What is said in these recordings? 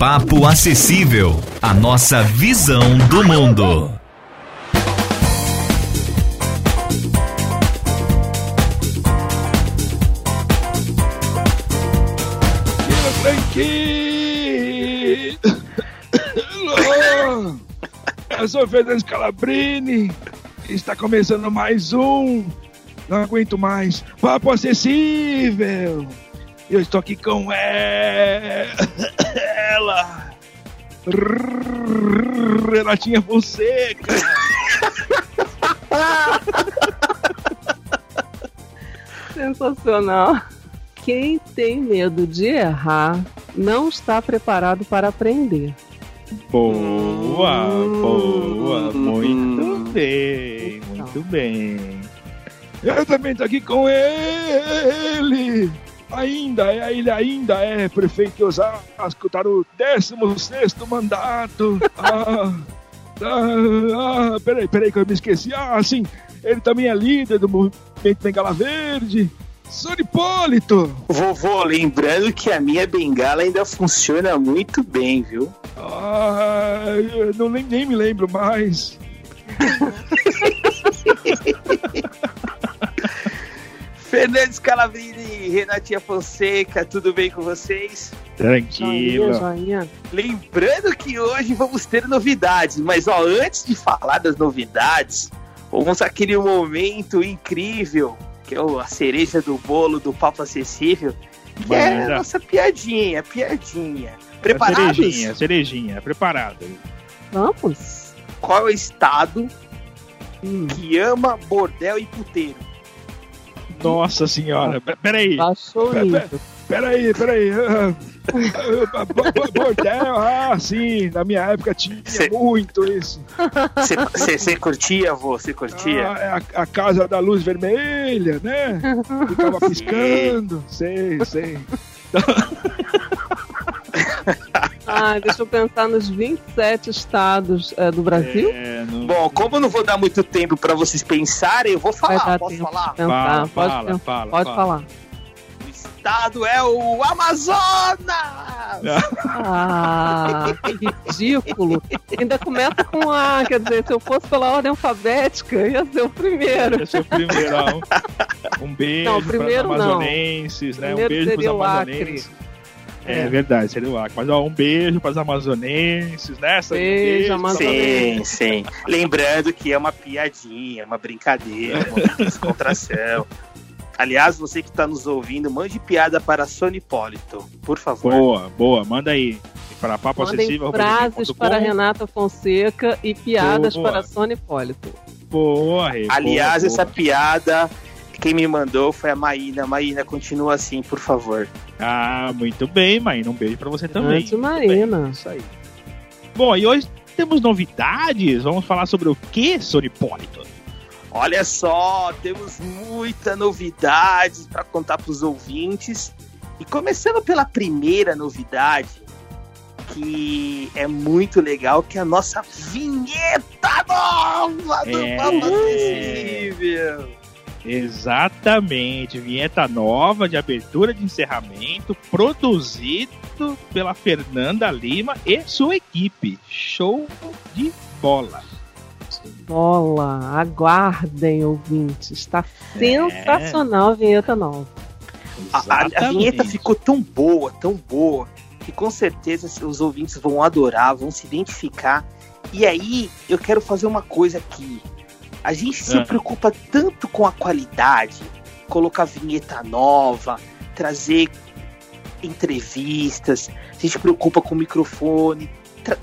Papo Acessível. A nossa visão do mundo. Frankie! Alô! Eu sou Fernando Scalabrini. Está começando mais um. Não aguento mais. Papo acessível. Eu estou aqui com ela. Renatinha Fonseca. Sensacional. Quem tem medo de errar não está preparado para aprender. Boa, boa, muito Hum. bem, muito bem. Eu também tô aqui com ele. Ainda é, ele ainda é prefeito de Osasco, tá no 16 mandato. Ah, ah, ah, peraí, peraí que eu me esqueci. Ah, sim, ele também é líder do movimento Bengala Verde. Sonipólito! Vovô, lembrando que a minha bengala ainda funciona muito bem, viu? Ah, eu não, nem, nem me lembro mais. Fernandes Calabrini, Renatinha Fonseca, tudo bem com vocês? Joinha, Tranquilo. joinha. Lembrando que hoje vamos ter novidades, mas ó, antes de falar das novidades, vamos àquele momento incrível, que é o- a cereja do bolo do Papo Acessível, que é a nossa piadinha, piadinha. A Preparados? cerejinha, cerejinha, preparado. Vamos? Qual é o estado Hum, que ama bordel e puteiro? Nossa senhora, peraí, baixou o Pe- pe- nível. peraí, peraí. bo- bo- Bordel, ah, sim, na minha época tinha Cê- muito isso. Você curtia, vô? Você curtia? Ah, é a, a casa da luz vermelha, né? Ficava piscando, sei, sei. Ah, deixa eu pensar nos 27 estados eh, do Brasil. É, não- Bom, como eu não vou dar muito tempo pra vocês pensarem, eu vou falar. Posso falar? Fala, pode fala, fala, pode fala. falar. O estado é o Amazonas! Ah, que ridículo. Ainda começa com A, quer dizer, se eu fosse pela ordem alfabética, ia ser o primeiro. Esse é o primeiro. Um, um beijo Não, primeiro para não. amazonenses, né? Um Primeiro beijo para seria os o Acre. Amazonenses. É, verdade, seria o Acre. Mas ó, um beijo para os amazonenses, né? Beijo, pra- Amazonense. Sim, sim. Lembrando que é uma piadinha, uma brincadeira, uma descontração. Aliás, você que está nos ouvindo, mande piada para Sony Hipólito, por favor. Boa, boa, manda aí. Para papo Mandem acessível. frases para Renata Fonseca e piadas Boa. para Sônia Hipólito. Boa, Rê, Aliás, boa, essa boa. piada, quem me mandou foi a Maína. Maína, continua assim, por favor. Ah, muito bem, Maína. Um beijo para você também. Grande Marina. Isso aí. Bom, e hoje temos novidades. Vamos falar sobre o que, Sonipólito? Olha só, temos muita novidade para contar para os ouvintes. E começando pela primeira novidade, que é muito legal, que é a nossa vinheta nova do É. Papo Acessível. Exatamente, vinheta nova de abertura de encerramento, produzido pela Fernanda Lima e sua equipe. Show de bola. Bola, aguardem, ouvintes. Está sensacional a vinheta nova. A, a- vinheta ficou tão boa, tão boa, que com certeza os ouvintes vão adorar, vão se identificar. E aí, eu quero fazer uma coisa aqui. A gente se Ah. preocupa tanto com a qualidade, colocar vinheta nova, trazer entrevistas, a gente preocupa com o microfone,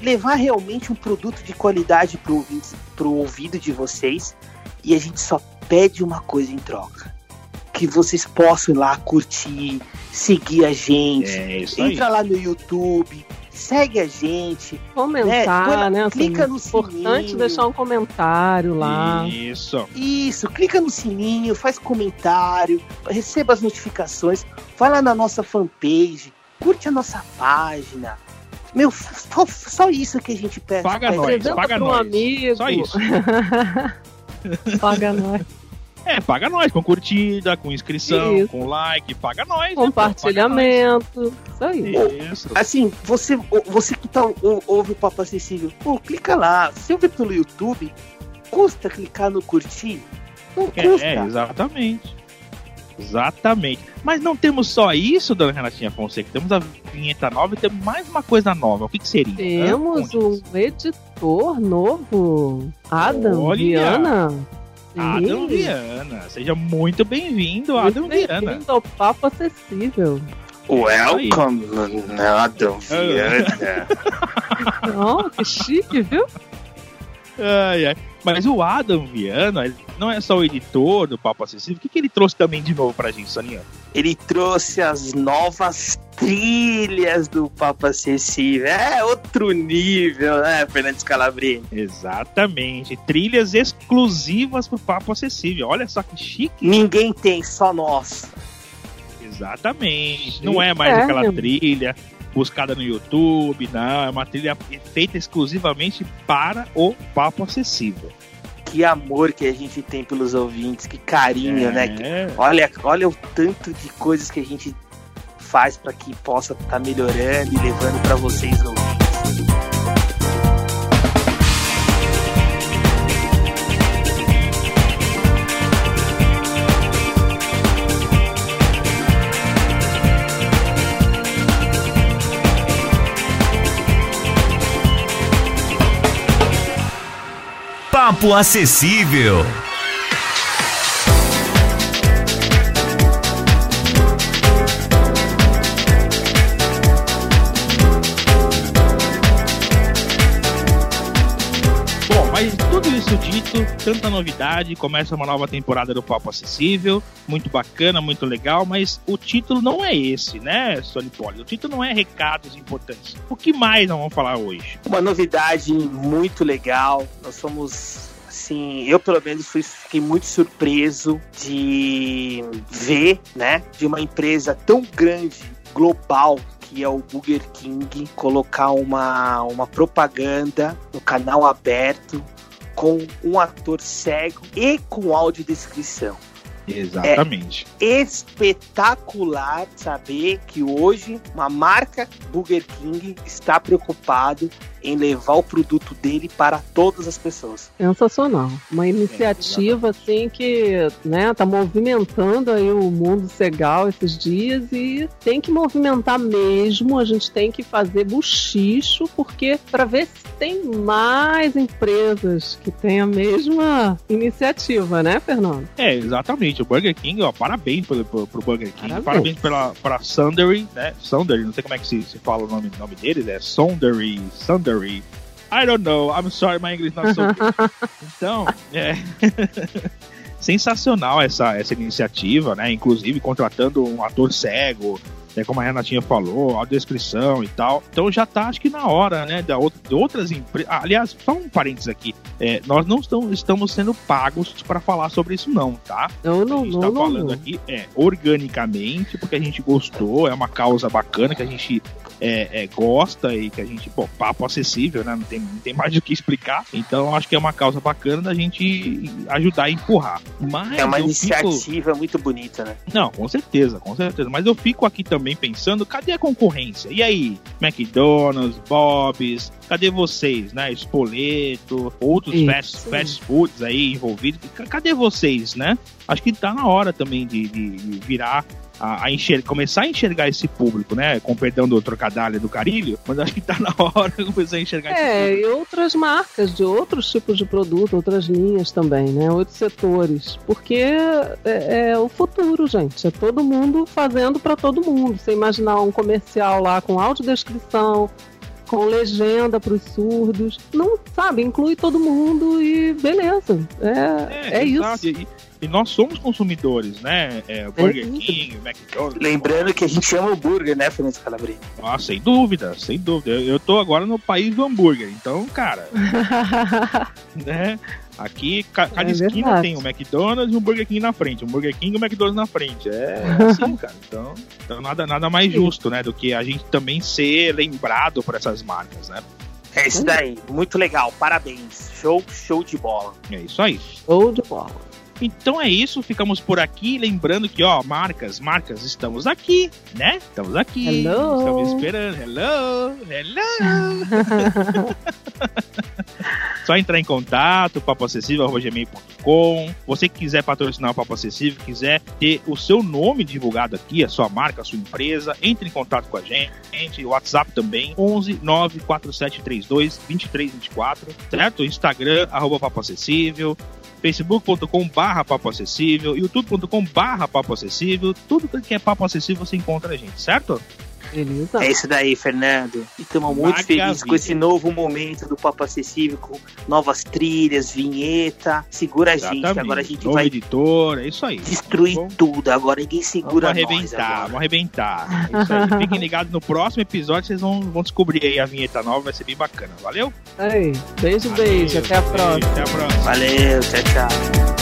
levar realmente um produto de qualidade pro, ouvinte, pro ouvido de vocês. E a gente só pede uma coisa em troca. Que vocês possam ir lá curtir, seguir a gente, É isso aí. Entra lá no YouTube, segue a gente. Comentar, né? Clica assim, no importante sininho. deixar um comentário lá. Isso. Isso, clica no sininho, faz comentário, receba as notificações, vai lá na nossa fanpage, curte a nossa página. Meu, só, só isso que a gente pede. Paga pede. nós, paga para nós. amigo. Só isso. Paga nós. É, paga nós, com curtida, com inscrição, Isso. com like, paga nós. né, pô, Compartilhamento. Isso aí. paga nós. Isso. Assim, você, você que tá, ou- ouve o Papo Acessível, pô, clica lá. Se ouve pelo YouTube, custa clicar no curtir? Não custa. É, exatamente. Exatamente. Mas não temos só isso, dona Renatinha Fonseca. Temos a vinheta nova e temos mais uma coisa nova. O que, que seria? Temos um editor novo, Adam Olha! Viana. Adam. Viana. Seja muito bem-vindo, Adam Viana. bem-vindo ao Papo Acessível. Welcome, Adam Viana. Ó, que chique, viu? Ai, ai. Mas o Adam Viana, ele não é só o editor do Papo Acessível. O que, que ele trouxe também de novo pra gente, Soninha? Ele trouxe as novas trilhas do Papo Acessível. É outro nível, né, Fernandes Calabrini? Exatamente. Trilhas exclusivas pro Papo Acessível. Olha só que chique. Ninguém tem, só nós. Exatamente. Não é mais É. aquela trilha buscada no YouTube, não. É uma trilha feita exclusivamente para o Papo Acessível. Que amor que a gente tem pelos ouvintes, que carinho, É. né? Que- Olha, olha o tanto de coisas que a gente faz para que possa estar melhorando e levando para vocês ouvintes. Papo Acessível. Bom, mas tudo isso dito, tanta novidade, começa uma nova temporada do Papo Acessível, muito bacana, muito legal, mas o título não é esse, né, Sony Poli? O título não é recados importantes. O que mais nós vamos falar hoje? Uma novidade muito legal. Nós somos assim, eu pelo menos fui, fiquei muito surpreso de ver, né, de uma empresa tão grande, global, que é o Burger King, colocar uma, uma propaganda no canal aberto com um ator cego e com audiodescrição. Exatamente. espetacular saber que hoje uma marca Burger King está preocupado em levar o produto dele para todas as pessoas. Sensacional. Uma iniciativa assim que, né, tá movimentando aí o mundo cegal esses dias e tem que movimentar mesmo, a gente tem que fazer buchicho porque para ver se tem mais empresas que têm a mesma iniciativa, né, Fernando? É, exatamente. O Burger King, ó, parabéns pro, pro, pro Burger King. Parabéns. Parabéns, pela pra Sundery, né? Sundery, não sei como é que se, se fala o nome, nome deles, é Sundery, Sundery. I don't know, I'm sorry, my English not so good. Então, é. Sensacional essa, essa iniciativa, né? Inclusive contratando um ator cego, né? como a Renatinha falou, a descrição e tal. Então já tá, acho que na hora, né? Da outra, de outras empresas. aliás, só um parênteses aqui. É, nós não estamos, estamos sendo pagos para falar sobre isso, não, tá? Não, A não, gente não, tá não, falando não. aqui é organicamente, porque a gente gostou, é uma causa bacana que a gente é, é, gosta e que a gente, pô, papo acessível, né? Não tem, não tem mais o que explicar. Então acho que é uma causa bacana da gente ajudar a empurrar. Mas É uma eu fico- iniciativa muito bonita, né? não, com certeza, com certeza. Mas eu fico aqui também pensando, cadê a concorrência? E aí? McDonald's, Bob's, cadê vocês, né? Espoleto, outros Isso. fast, fast foods aí envolvidos. Cadê vocês, né? Acho que tá na hora também de, de- de virar a, a começar a enxergar esse público, né? Com perdão do trocadilho do carilho, mas acho que tá na hora de começar a enxergar esse É, e outras marcas de outros tipos de produto, outras linhas também, né? Outros setores. Porque é, é o futuro, gente. É todo mundo fazendo para todo mundo. Você imaginar um comercial lá com audiodescrição, com legenda para os surdos. Não sabe, inclui todo mundo e beleza. É, é, exato. isso. E, e nós somos consumidores, né? É, o Burger King, o McDonald's. Lembrando que a gente chama hambúrguer, né, Fernando Calabrini? Ah, sem dúvida, sem dúvida. Eu, eu tô agora no país do hambúrguer, então, cara, né? Aqui, ca- cada É esquina verdade. tem um McDonald's e um Burger King na frente. Um Burger King e um McDonald's na frente. É assim, cara. Então, então nada, nada mais justo, né? Do que a gente também ser lembrado por essas marcas, né? É isso daí. Muito legal. Parabéns. Show, show de bola. É isso aí. Show de bola. Então é isso, ficamos por aqui. Lembrando que, ó, marcas, marcas, estamos aqui, né? Estamos aqui. Hello. Estamos esperando. Hello, hello. Só entrar em contato, papoacessível.gmail.com. Você que quiser patrocinar o Papo Acessível, quiser ter o seu nome divulgado aqui, a sua marca, a sua empresa, entre em contato com a gente. O WhatsApp também, 11 94732 2324, certo? Instagram, arroba Papo Acessível facebook.com barra papo acessível, youtube.com barra papo acessível, tudo que é papo acessível você encontra a gente, certo? Beleza. É isso daí, Fernando. E estamos muito felizes com esse novo momento do Papo Acessível, com novas trilhas, vinheta. Segura a gente, Exatamente. agora a gente Novo vai editor, é isso aí. destruir Bom, tudo. Agora ninguém Vamos segura nós. arrebentar, agora. vamos arrebentar. É isso aí. Fiquem ligados no próximo episódio, vocês vão, vão descobrir aí a vinheta nova, vai ser bem bacana. Valeu? Aí, beijo, beijo. Valeu, Até a próxima. beijo, Até a próxima. Valeu, tchau, tchau.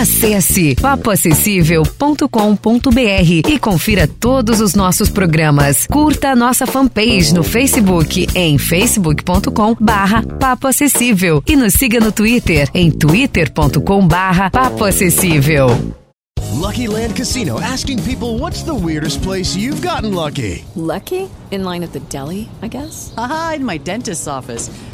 Acesse papoacessível.com.br e confira todos os nossos programas. Curta a nossa fanpage no Facebook em facebook.com barra papoacessível e nos siga no Twitter em twitter.com barra papoacessível. Lucky Land Casino asking people what's the weirdest place you've gotten lucky? Lucky? In line at the deli, I guess? Aha, in my dentist's office.